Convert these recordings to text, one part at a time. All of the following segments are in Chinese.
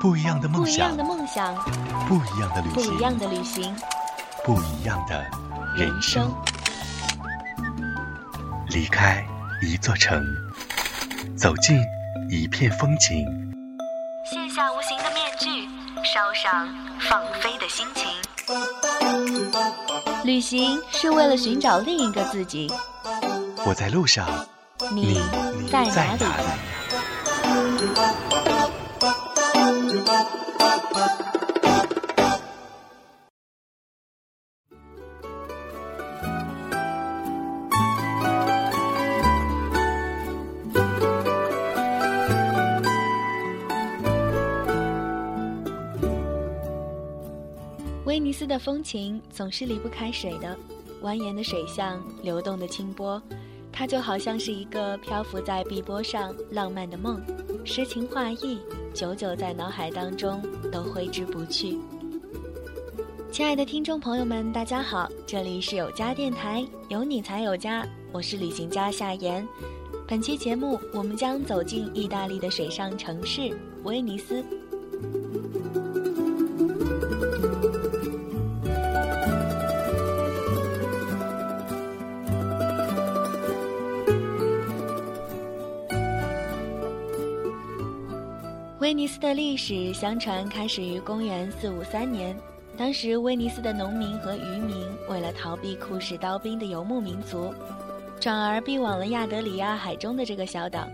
不一样的梦想不一样想的，梦想，不一样的旅行，不一样的旅行，不一样的人人生生。离开一座城，走进一片风景。卸下无形的面具，烧上放飞的心情。旅行是为了寻找另一个自己。我在路上，你在在哪里？威尼斯的风情总是离不开水的，蜿蜒的水巷，流动的清波，它就好像是一个漂浮在碧波上浪漫的梦，诗情画意，久久在脑海当中都挥之不去。亲爱的听众朋友们，大家好，这里是有家电台，有你才有家，我是旅行家夏言。本期节目，我们将走进意大利的水上城市威尼斯。威尼斯的历史相传开始于公元四五三年，当时威尼斯的农民和渔民为了逃避酷使刀兵的游牧民族，转而避往了亚得里亚海中的这个小岛。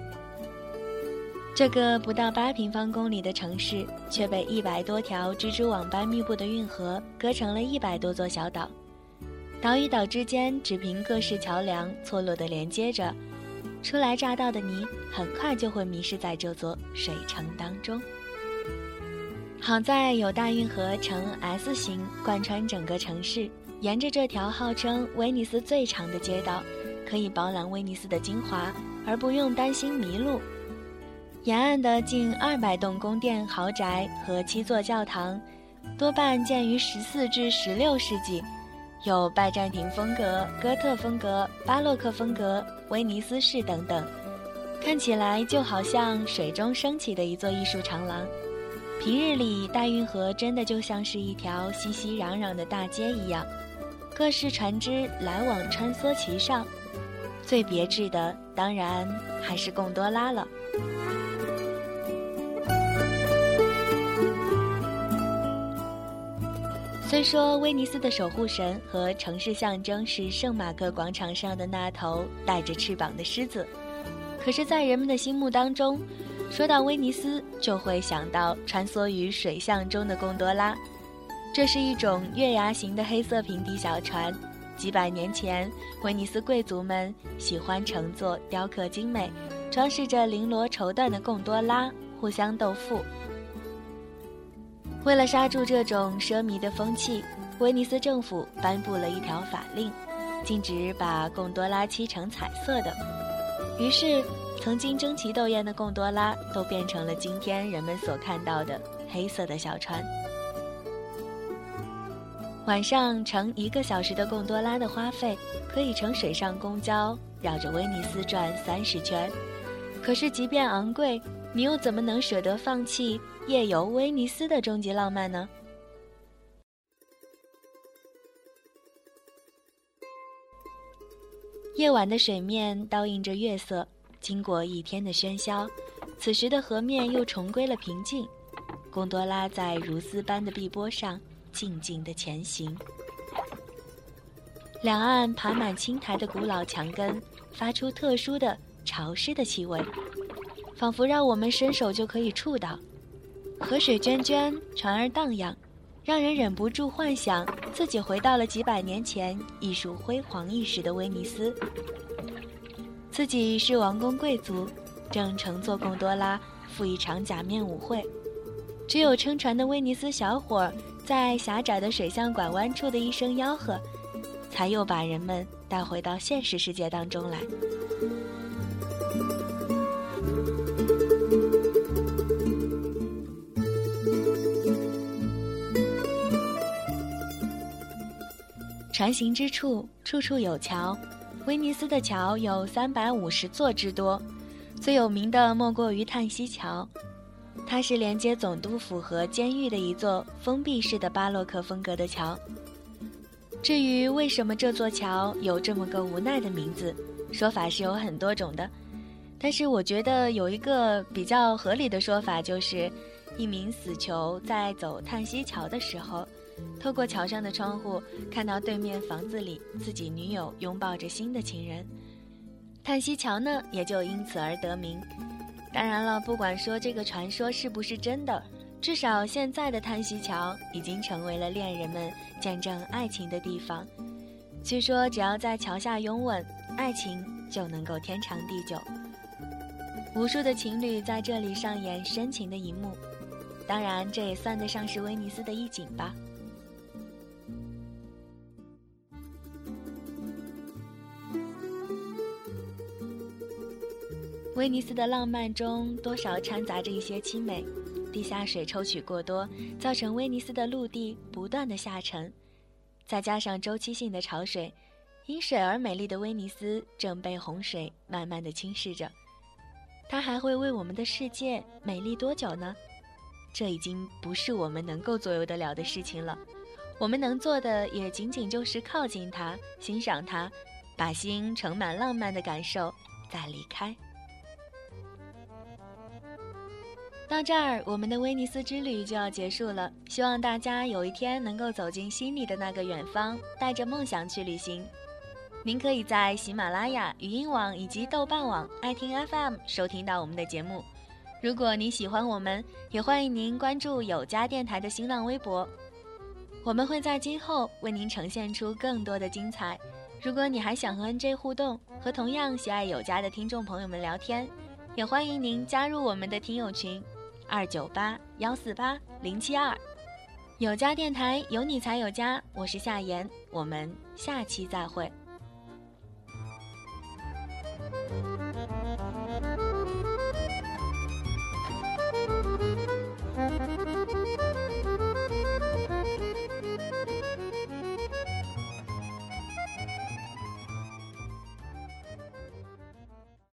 这个不到八平方公里的城市，却被一百多条蜘蛛网般密布的运河隔成了一百多座小岛，岛与岛之间只凭各式桥梁错落地连接着。初来乍到的你，很快就会迷失在这座水城当中。好在有大运河呈 S 型贯穿整个城市，沿着这条号称威尼斯最长的街道，可以饱览威尼斯的精华，而不用担心迷路。沿岸的近二百栋宫殿、豪宅和七座教堂，多半建于十四至十六世纪。有拜占庭风格、哥特风格、巴洛克风格、威尼斯式等等，看起来就好像水中升起的一座艺术长廊。平日里，大运河真的就像是一条熙熙攘攘的大街一样，各式船只来往穿梭其上。最别致的，当然还是贡多拉了。虽说威尼斯的守护神和城市象征是圣马克广场上的那头带着翅膀的狮子，可是，在人们的心目当中，说到威尼斯，就会想到穿梭于水巷中的贡多拉。这是一种月牙形的黑色平底小船，几百年前，威尼斯贵族们喜欢乘坐雕刻精美、装饰着绫罗绸缎的贡多拉，互相斗富。为了刹住这种奢靡的风气，威尼斯政府颁布了一条法令，禁止把贡多拉漆成彩色的。于是，曾经争奇斗艳的贡多拉都变成了今天人们所看到的黑色的小船。晚上乘一个小时的贡多拉的花费，可以乘水上公交绕着威尼斯转三十圈。可是，即便昂贵，你又怎么能舍得放弃夜游威尼斯的终极浪漫呢？夜晚的水面倒映着月色，经过一天的喧嚣，此时的河面又重归了平静。贡多拉在如丝般的碧波上静静地前行，两岸爬满青苔的古老墙根，发出特殊的潮湿的气味。仿佛让我们伸手就可以触到，河水涓涓，船儿荡漾，让人忍不住幻想自己回到了几百年前艺术辉煌一时的威尼斯。自己是王公贵族，正乘坐贡多拉赴一场假面舞会，只有撑船的威尼斯小伙在狭窄的水巷拐弯处的一声吆喝，才又把人们带回到现实世界当中来。船行之处，处处有桥。威尼斯的桥有三百五十座之多，最有名的莫过于叹息桥。它是连接总督府和监狱的一座封闭式的巴洛克风格的桥。至于为什么这座桥有这么个无奈的名字，说法是有很多种的，但是我觉得有一个比较合理的说法，就是一名死囚在走叹息桥的时候，透过桥上的窗户看到对面房子里自己女友拥抱着新的情人，叹息桥呢也就因此而得名。当然了，不管说这个传说是不是真的，至少现在的叹息桥已经成为了恋人们见证爱情的地方。据说，只要在桥下拥吻，爱情就能够天长地久。无数的情侣在这里上演深情的一幕，当然，这也算得上是威尼斯的一景吧。威尼斯的浪漫中多少掺杂着一些凄美，地下水抽取过多，造成威尼斯的陆地不断的下沉，再加上周期性的潮水，因水而美丽的威尼斯正被洪水慢慢的侵蚀着。它还会为我们的世界美丽多久呢？这已经不是我们能够左右得了的事情了。我们能做的也仅仅就是靠近它，欣赏它，把心盛满浪漫的感受，再离开。到这儿，我们的威尼斯之旅就要结束了。希望大家有一天能够走进心里的那个远方，带着梦想去旅行。您可以在喜马拉雅、语音网以及豆瓣网、爱听 FM 收听到我们的节目。如果您喜欢我们，也欢迎您关注有家电台的新浪微博。我们会在今后为您呈现出更多的精彩。如果你还想和 NJ 互动，和同样喜爱有家的听众朋友们聊天，也欢迎您加入我们的听友群。二九八幺四八零七二，有家电台有你才有家，我是夏言，我们下期再会。